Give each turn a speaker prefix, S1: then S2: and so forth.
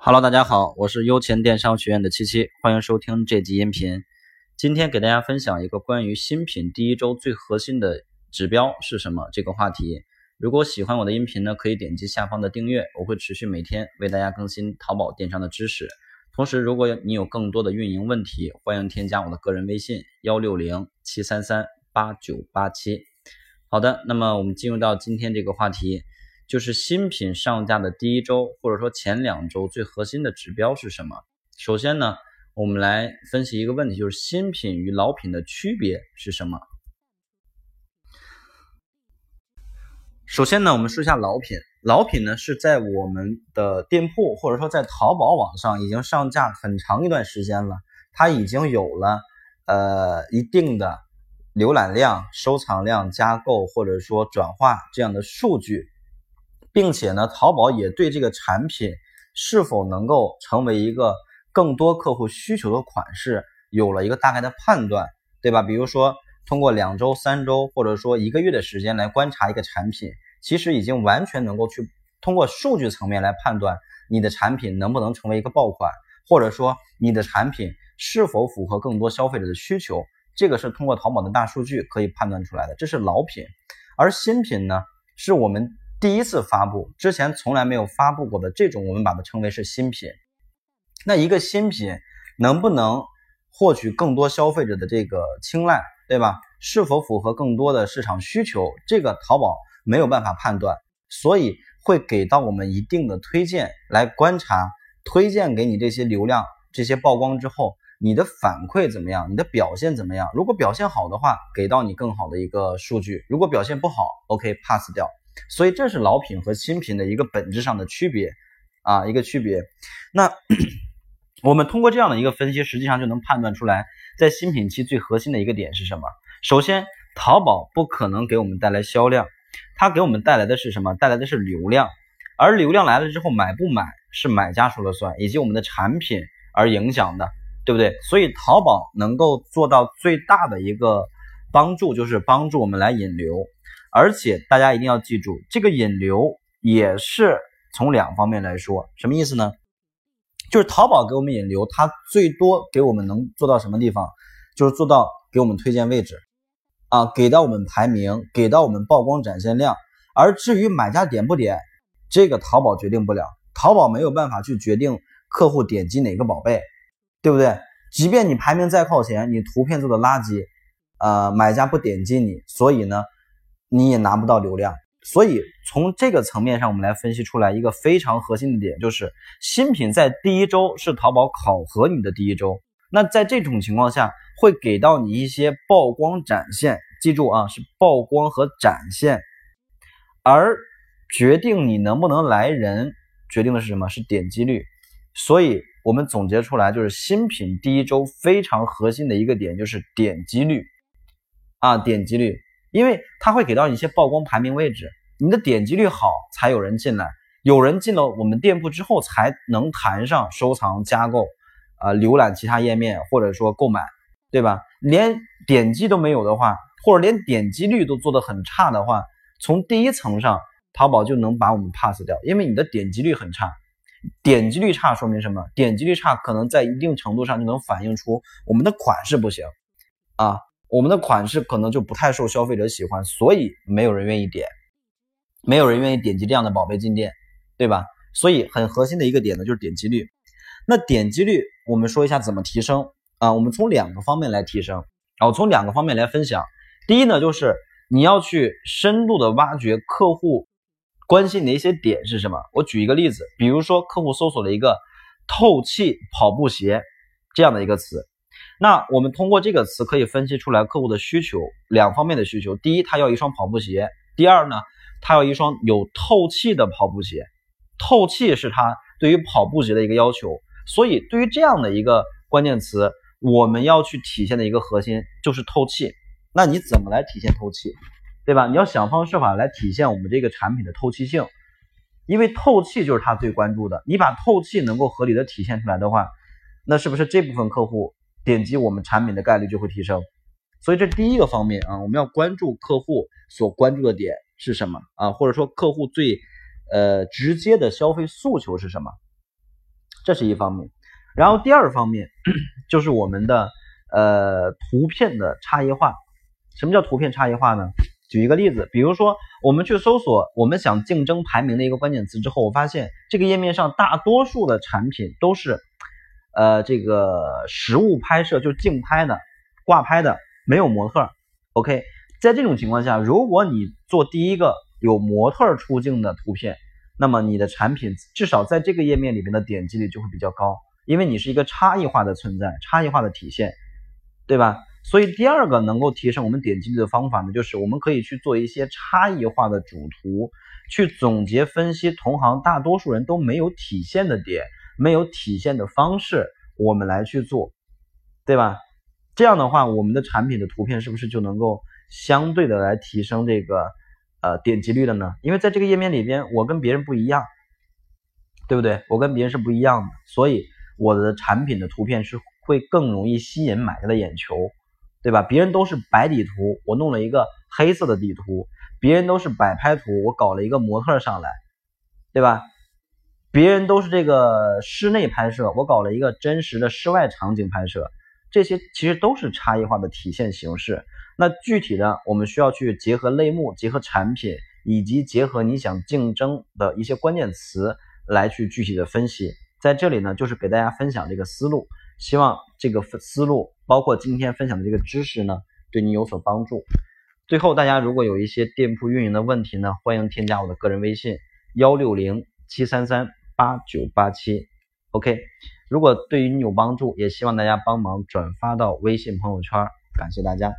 S1: Hello，大家好，我是优钱电商学院的七七，欢迎收听这集音频。今天给大家分享一个关于新品第一周最核心的指标是什么这个话题。如果喜欢我的音频呢，可以点击下方的订阅，我会持续每天为大家更新淘宝电商的知识。同时，如果你有更多的运营问题，欢迎添加我的个人微信幺六零七三三八九八七。好的，那么我们进入到今天这个话题。就是新品上架的第一周，或者说前两周最核心的指标是什么？首先呢，我们来分析一个问题，就是新品与老品的区别是什么？首先呢，我们说一下老品。老品呢是在我们的店铺或者说在淘宝网上已经上架很长一段时间了，它已经有了呃一定的浏览量、收藏量、加购或者说转化这样的数据。并且呢，淘宝也对这个产品是否能够成为一个更多客户需求的款式有了一个大概的判断，对吧？比如说通过两周、三周或者说一个月的时间来观察一个产品，其实已经完全能够去通过数据层面来判断你的产品能不能成为一个爆款，或者说你的产品是否符合更多消费者的需求，这个是通过淘宝的大数据可以判断出来的。这是老品，而新品呢，是我们。第一次发布之前从来没有发布过的这种，我们把它称为是新品。那一个新品能不能获取更多消费者的这个青睐，对吧？是否符合更多的市场需求，这个淘宝没有办法判断，所以会给到我们一定的推荐来观察，推荐给你这些流量、这些曝光之后，你的反馈怎么样？你的表现怎么样？如果表现好的话，给到你更好的一个数据；如果表现不好，OK pass 掉。所以这是老品和新品的一个本质上的区别啊，一个区别。那 我们通过这样的一个分析，实际上就能判断出来，在新品期最核心的一个点是什么。首先，淘宝不可能给我们带来销量，它给我们带来的是什么？带来的是流量。而流量来了之后，买不买是买家说了算，以及我们的产品而影响的，对不对？所以淘宝能够做到最大的一个帮助，就是帮助我们来引流。而且大家一定要记住，这个引流也是从两方面来说，什么意思呢？就是淘宝给我们引流，它最多给我们能做到什么地方？就是做到给我们推荐位置，啊，给到我们排名，给到我们曝光展现量。而至于买家点不点，这个淘宝决定不了，淘宝没有办法去决定客户点击哪个宝贝，对不对？即便你排名再靠前，你图片做的垃圾，呃，买家不点击你，所以呢？你也拿不到流量，所以从这个层面上，我们来分析出来一个非常核心的点，就是新品在第一周是淘宝考核你的第一周。那在这种情况下，会给到你一些曝光展现，记住啊，是曝光和展现，而决定你能不能来人，决定的是什么？是点击率。所以我们总结出来，就是新品第一周非常核心的一个点就是点击率啊，点击率。因为它会给到你一些曝光排名位置，你的点击率好才有人进来，有人进了我们店铺之后才能谈上收藏、加购，啊，浏览其他页面或者说购买，对吧？连点击都没有的话，或者连点击率都做得很差的话，从第一层上，淘宝就能把我们 pass 掉，因为你的点击率很差，点击率差说明什么？点击率差可能在一定程度上就能反映出我们的款式不行，啊。我们的款式可能就不太受消费者喜欢，所以没有人愿意点，没有人愿意点击这样的宝贝进店，对吧？所以很核心的一个点呢，就是点击率。那点击率，我们说一下怎么提升啊？我们从两个方面来提升，然后从两个方面来分享。第一呢，就是你要去深度的挖掘客户关心的一些点是什么。我举一个例子，比如说客户搜索了一个“透气跑步鞋”这样的一个词。那我们通过这个词可以分析出来客户的需求，两方面的需求。第一，他要一双跑步鞋；第二呢，他要一双有透气的跑步鞋。透气是他对于跑步鞋的一个要求。所以，对于这样的一个关键词，我们要去体现的一个核心就是透气。那你怎么来体现透气，对吧？你要想方设法来体现我们这个产品的透气性，因为透气就是他最关注的。你把透气能够合理的体现出来的话，那是不是这部分客户？点击我们产品的概率就会提升，所以这第一个方面啊，我们要关注客户所关注的点是什么啊，或者说客户最呃直接的消费诉求是什么。这是一方面。然后第二方面就是我们的呃图片的差异化。什么叫图片差异化呢？举一个例子，比如说我们去搜索我们想竞争排名的一个关键词之后，我发现这个页面上大多数的产品都是呃这个实物拍摄，就是竞拍的、挂拍的，没有模特。OK，在这种情况下，如果你做第一个有模特出镜的图片，那么你的产品至少在这个页面里面的点击率就会比较高，因为你是一个差异化的存在，差异化的体现，对吧？所以第二个能够提升我们点击率的方法呢，就是我们可以去做一些差异化的主图，去总结分析同行大多数人都没有体现的点，没有体现的方式，我们来去做，对吧？这样的话，我们的产品的图片是不是就能够相对的来提升这个呃点击率的呢？因为在这个页面里边，我跟别人不一样，对不对？我跟别人是不一样的，所以我的产品的图片是会更容易吸引买家的眼球。对吧？别人都是白底图，我弄了一个黑色的底图；别人都是摆拍图，我搞了一个模特上来，对吧？别人都是这个室内拍摄，我搞了一个真实的室外场景拍摄。这些其实都是差异化的体现形式。那具体的，我们需要去结合类目、结合产品，以及结合你想竞争的一些关键词来去具体的分析。在这里呢，就是给大家分享这个思路，希望这个思路。包括今天分享的这个知识呢，对你有所帮助。最后，大家如果有一些店铺运营的问题呢，欢迎添加我的个人微信幺六零七三三八九八七。OK，如果对于你有帮助，也希望大家帮忙转发到微信朋友圈，感谢大家。